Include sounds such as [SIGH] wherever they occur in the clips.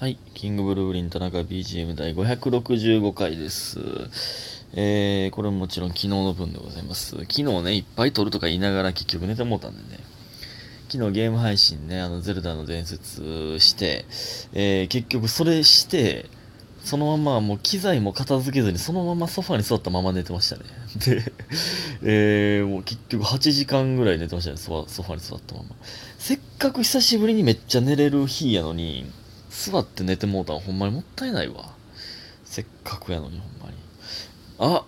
はい。キングブルーリン田中 BGM 第565回です。えー、これももちろん昨日の分でございます。昨日ね、いっぱい撮るとか言いながら結局寝てもうたんでね。昨日ゲーム配信ね、あの、ゼルダの伝説して、えー、結局それして、そのままもう機材も片付けずにそのままソファに座ったまま寝てましたね。[LAUGHS] で、えー、もう結局8時間ぐらい寝てましたね、ソファに座ったまま。せっかく久しぶりにめっちゃ寝れる日やのに、座って寝てもうたんほんまにもったいないわ。せっかくやのにほんまに。あ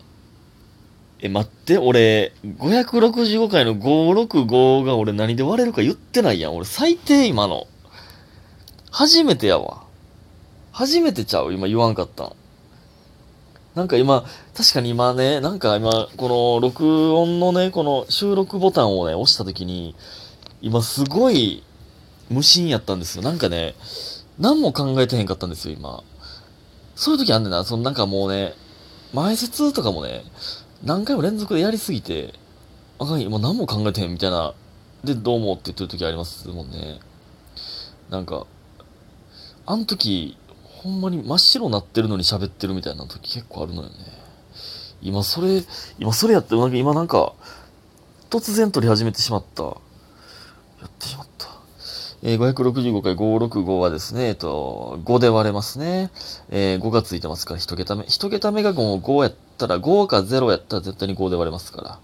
え、待って、俺、565回の565が俺何で割れるか言ってないやん。俺最低今の。初めてやわ。初めてちゃう今言わんかった。なんか今、確かに今ね、なんか今、この録音のね、この収録ボタンをね、押した時に、今すごい無心やったんですよ。なんかね、何も考えてへんかったんですよ、今。そういう時あんねんな。そのなんかもうね、前説とかもね、何回も連続でやりすぎて、あかん、今何も考えてへんみたいな、で、どうもって言ってる時ありますもんね。なんか、あの時、ほんまに真っ白なってるのに喋ってるみたいな時結構あるのよね。今それ、今それやって、なんか今なんか、突然撮り始めてしまった。やってしまった。えー、565回565はですね、えっと、5で割れますね。えー、5がついてますから、1桁目。1桁目がもう5やったら、5か0やったら絶対に5で割れますから。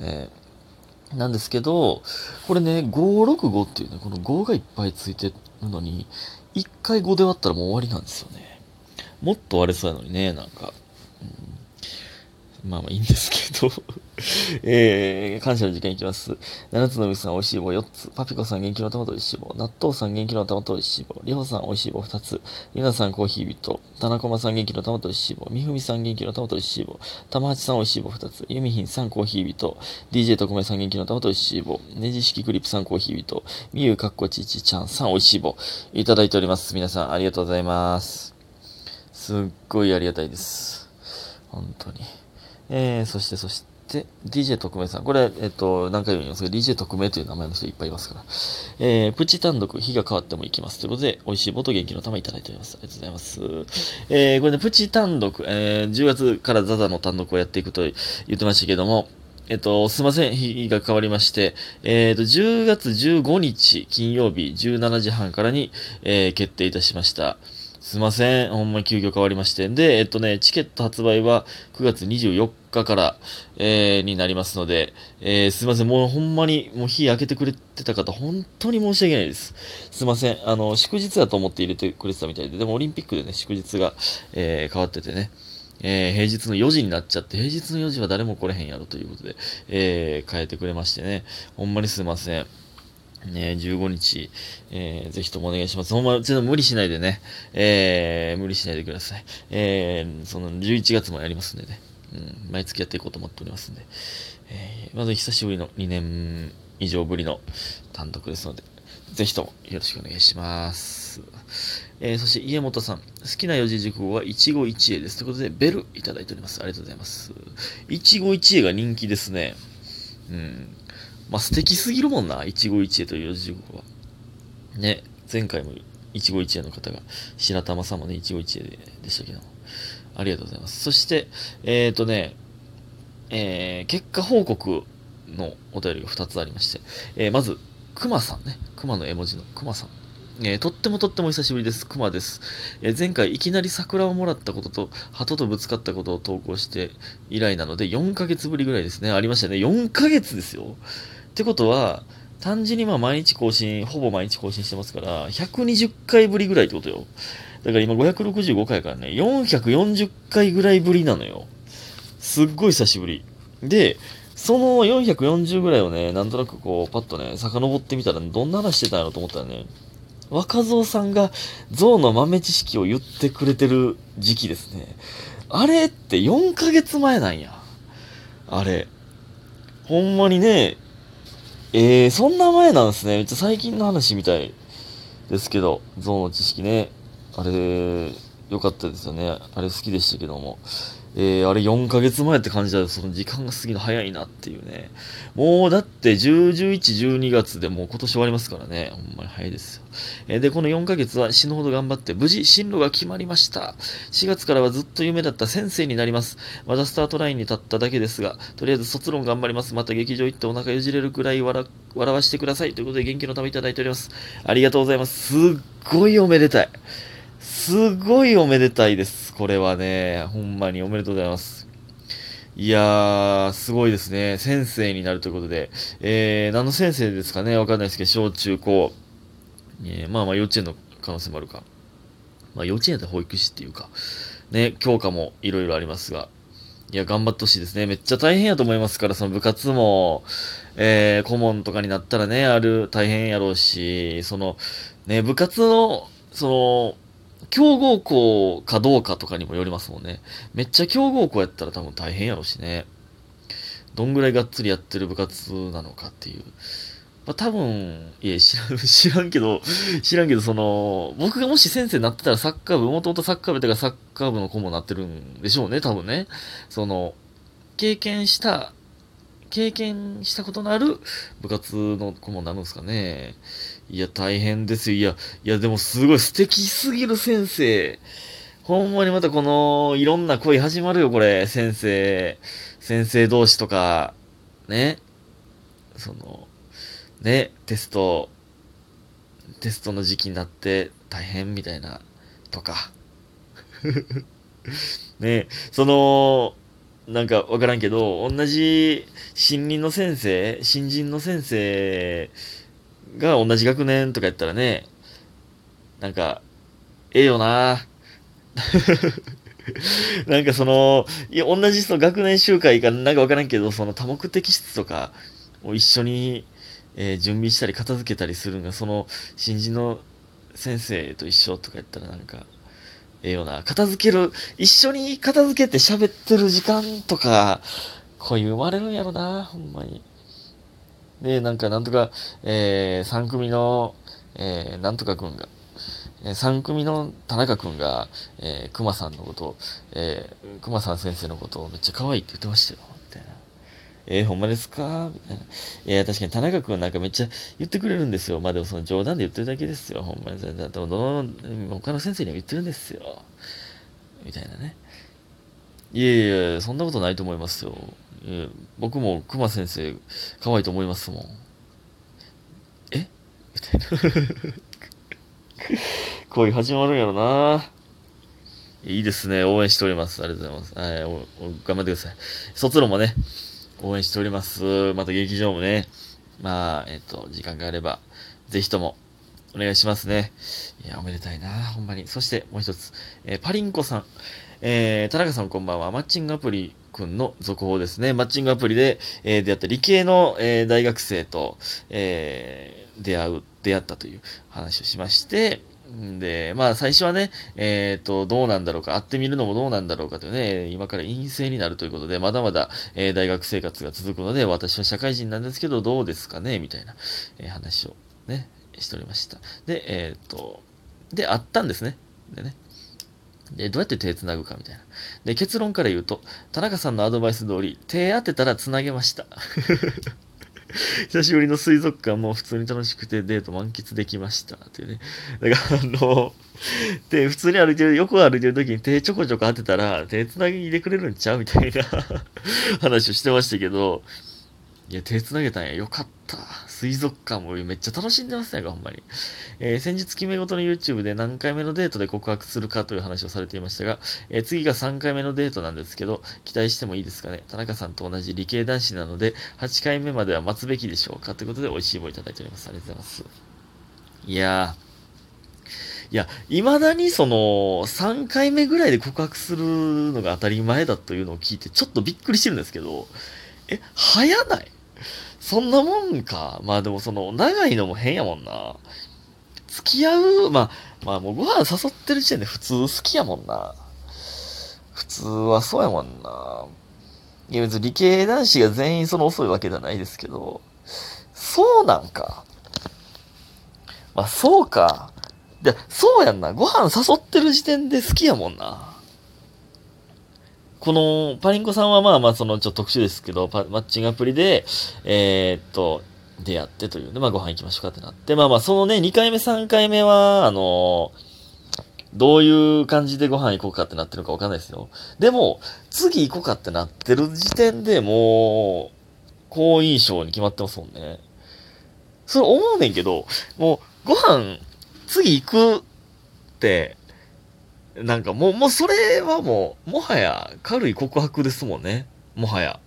えー、なんですけど、これね、565っていうね、この5がいっぱいついてるのに、1回5で割ったらもう終わりなんですよね。もっと割れそうやのにね、なんか。まあまあいいんですけど。[LAUGHS] えー、感謝の時間いきます。七つのみさん、美味しい棒4つ。パピコさん、元気の玉と美味しい棒。納豆さん、元気の玉と美味しい棒。りほさん、美味しい棒2つ。りなさん、コーヒー人。田中まさん、元気の玉と美味しい棒。みふみさん、元気の玉と美味しい棒。玉八さん、美味しい棒2つ。ゆみひんさん、コーヒー人。DJ 特命さん、元気の玉と美味しい棒。ねじ式クリップさん、コーヒー人。みゆかっこちちちゃんさん、美味しい棒。いただいております。皆さん、ありがとうございます。すっごいありがたいです。本当に。えー、そして、そして、DJ 特命さん。これ、えっと、何回も言いますけど、DJ 特命という名前の人いっぱいいますから。えー、プチ単独、日が変わってもいきます。ということで、美味しい棒と元気の玉いただいております。ありがとうございます。えー、これね、プチ単独、えー、10月からザザの単独をやっていくと言ってましたけども、えっと、すいません、日が変わりまして、えっと、10月15日金曜日17時半からに、えー、決定いたしました。すいません。ほんまに急遽変わりまして。で、えっとね、チケット発売は9月24日から、えー、になりますので、えー、すいません。もうほんまに、もう日明けてくれてた方、本当に申し訳ないです。すいません。あの、祝日だと思って入れてくれてたみたいで、でもオリンピックでね、祝日が、えー、変わっててね。えー、平日の4時になっちゃって、平日の4時は誰も来れへんやろということで、えー、変えてくれましてね。ほんまにすいません。ね、15日、えー、ぜひともお願いします。ほんま、ちょっと無理しないでね、えー、無理しないでください。えー、その、11月もやりますんでね、うん、毎月やっていこうと思っておりますんで、えー、まず久しぶりの2年以上ぶりの単独ですので、ぜひともよろしくお願いします。えー、そして家元さん、好きな四字熟語は一期一会です。ということで、ベルいただいております。ありがとうございます。一期一会が人気ですね。うん。まあ、素敵すぎるもんな、一期一会という四字熟語は。ね、前回も一期一会の方が、白玉さんもね、一期一会でしたけども。ありがとうございます。そして、えっ、ー、とね、えー、結果報告のお便りが2つありまして、えー、まず、熊さんね、熊の絵文字の熊さん。えー、とってもとっても久しぶりです。熊です。えー、前回いきなり桜をもらったことと、鳩とぶつかったことを投稿して以来なので、4ヶ月ぶりぐらいですね。ありましたね。4ヶ月ですよ。ってことは、単純にまあ毎日更新、ほぼ毎日更新してますから、120回ぶりぐらいってことよ。だから今565回からね、440回ぐらいぶりなのよ。すっごい久しぶり。で、その440ぐらいをね、なんとなくこう、パッとね、遡ってみたら、どんな話してたんやろと思ったらね、若造さんが象の豆知識を言ってくれてる時期ですね。あれって4ヶ月前なんや。あれ。ほんまにね、えー、そんな前なんですね。めっちゃ最近の話みたいですけど、ゾウの知識ね。あれ、良かったですよね。あれ好きでしたけども。えー、あれ4ヶ月前って感じだとその時間が過ぎるの早いなっていうね。もうだって10、11、12月でもう今年終わりますからね。ほんまに早いですよ。えー、で、この4ヶ月は死ぬほど頑張って無事進路が決まりました。4月からはずっと夢だった先生になります。まだスタートラインに立っただけですが、とりあえず卒論頑張ります。また劇場行ってお腹よじれるくらい笑笑わしてください。ということで元気のためいただいております。ありがとうございます。すっごいおめでたい。すっごいおめでたいです。これはね、ほんまにおめでとうございます。いやー、すごいですね。先生になるということで。えー、何の先生ですかね？わかんないですけど、小中高。えー、まあまあ幼稚園の可能性もあるか。まあ幼稚園やったら保育士っていうか、ね、教科もいろいろありますが。いや、頑張ってほしいですね。めっちゃ大変やと思いますから、その部活も、えー、顧問とかになったらね、ある、大変やろうし、その、ね、部活の、その、強豪校かどうかとかにもよりますもんね。めっちゃ強豪校やったら多分大変やろうしね。どんぐらいがっつりやってる部活なのかっていう。まあ、多分、いや、知らん、[LAUGHS] 知らんけど、知らんけど、その、僕がもし先生になってたらサッカー部、もともとサッカー部とかサッカー部の顧問になってるんでしょうね、多分ね。その、経験した、経験したことのある部活の顧問なるんですかね。いや、大変ですよ。いや、いや、でもすごい素敵すぎる先生。ほんまにまたこの、いろんな恋始まるよ、これ。先生、先生同士とか、ね。その、ね、テスト、テストの時期になって大変みたいな、とか。[LAUGHS] ね、その、なんかわからんけど、同じ新任の先生、新人の先生が同じ学年とかやったらね、なんか、ええよな。[LAUGHS] なんかその、いや、同じその学年集会かなんかわからんけど、その多目的室とかを一緒に、えー、準備したり片付けたりするのが、その新人の先生と一緒とかやったらなんか、ええよな。片付ける、一緒に片付けて喋ってる時間とか、こういう生まれるんやろな、ほんまに。で、なんか、なんとか、えー、3組の、えー、なんとかくんが、えー、3組の田中くんが、えー、熊さんのこと、えー、熊さん先生のことをめっちゃ可愛いって言ってましたよ。えー、ほんまですか？みたいな。いや、確かに田中くんなんかめっちゃ言ってくれるんですよ。まあでもその冗談で言ってるだけですよ。ほんまに。だどの、他の先生には言ってるんですよ。みたいなね。いやいや、そんなことないと思いますよ。僕も熊先生可愛いと思いますもん。え？みたいな。[LAUGHS] 恋始まるんやろな。いいですね。応援しております。ありがとうございます。はい、頑張ってください。卒論もね、応援しております。また劇場もね、まあ、えっと、時間があれば、ぜひとも、お願いしますね。いや、おめでたいな、ほんまに。そして、もう一つ、えー、パリンコさん。えー、田中さんこんばんは。マッチングアプリくんの続報ですね。マッチングアプリで、えー、出会った理系の、えー、大学生と、えー、出会う、出会ったという話をしまして、で、まあ最初はね、えっ、ー、と、どうなんだろうか、会ってみるのもどうなんだろうかというね、今から陰性になるということで、まだまだ、えー、大学生活が続くので、私は社会人なんですけど、どうですかねみたいな、えー、話をね、しておりました。で、えっ、と、で、会ったんですね。でね。で、どうやって手繋ぐかみたいな。で、結論から言うと、田中さんのアドバイス通り、手当てたら繋げました。[LAUGHS] 久しぶりの水族館も普通に楽しくてデート満喫できました。っていうね。だから、あの、[LAUGHS] で、普通に歩いてる、横歩いてる時に手ちょこちょこ当てたら、手つなぎでくれるんちゃう？みたいな [LAUGHS] 話をしてましたけど、いや、手繋げたんや。よかった。水族館もめっちゃ楽しんでますね、ほんまに。えー、先日決め事の YouTube で何回目のデートで告白するかという話をされていましたが、えー、次が3回目のデートなんですけど、期待してもいいですかね。田中さんと同じ理系男子なので、8回目までは待つべきでしょうかということで、美味しい棒いただいております。ありがとうございます。いやー、いや、未だにその、3回目ぐらいで告白するのが当たり前だというのを聞いて、ちょっとびっくりしてるんですけど、え、早ない？そんなもんか。まあでもその、長いのも変やもんな。付き合う、まあ、まあもうご飯誘ってる時点で普通好きやもんな。普通はそうやもんな。いや別に理系男子が全員その遅いわけじゃないですけど、そうなんか。まあそうか。で、そうやんな。ご飯誘ってる時点で好きやもんな。この、パリンコさんはまあまあそのちょっと特殊ですけど、パマッチングアプリで、えー、っと、出会ってというで、まあご飯行きましょうかってなって、まあまあそのね、2回目3回目は、あのどういう感じでご飯行こうかってなってるかわかんないですよ。でも、次行こうかってなってる時点でもう、好印象に決まってますもんね。それ思うねんけど、もう、ご飯、次行くって、なんかもう、もうそれはもう、もはや軽い告白ですもんね。もはや。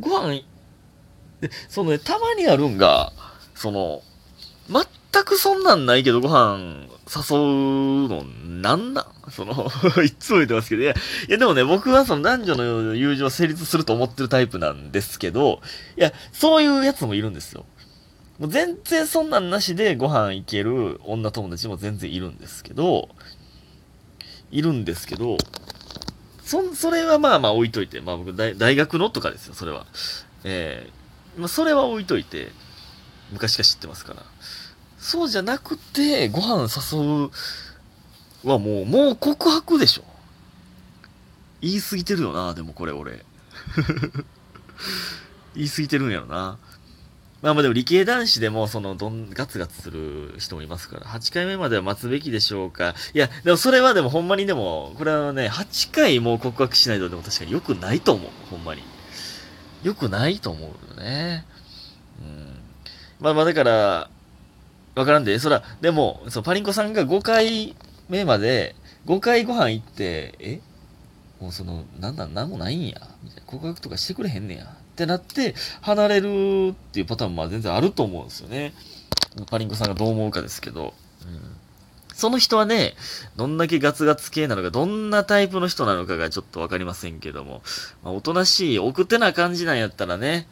ご飯、そのね、たまにあるんが、その、全くそんなんないけどご飯誘うのなんなん？その [LAUGHS] いつも言ってますけど、いや、いやでもね、僕はその男女の友情成立すると思ってるタイプなんですけど、いや、そういうやつもいるんですよ。もう全然そんなんなしでご飯行ける女友達も全然いるんですけど、いるんですけど、そ、それはまあまあ置いといて、まあ僕大大学のとかですよ、それは。えー、まあそれは置いといて、昔から知ってますから。そうじゃなくて、ご飯誘うはもう、もう告白でしょ。言い過ぎてるよな、でもこれ俺。[LAUGHS] 言い過ぎてるんやろな。まあまあでも理系男子でも、その、どん、ガツガツする人もいますから、8回目までは待つべきでしょうか。いや、でもそれはでもほんまにでも、これはね、8回もう告白しないとでも確かに良くないと思う。ほんまに。良くないと思うよね。うん。まあまあだから、わからんで、そら、でも、そパリンコさんが5回目まで、5回ご飯行って、え？もうその、なんなん、なんもないんや。みたいな。告白とかしてくれへんねや。ってなって、離れるっていうパターンも全然あると思うんですよね。パリンコさんがどう思うかですけど。うん。その人はね、どんだけガツガツ系なのか、どんなタイプの人なのかがちょっとわかりませんけども、まあ、おとなしい、奥手な感じなんやったらね、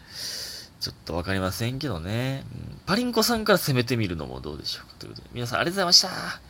ちょっとわかりませんけどね、うん。パリンコさんから攻めてみるのもどうでしょうかということで、皆さんありがとうございました。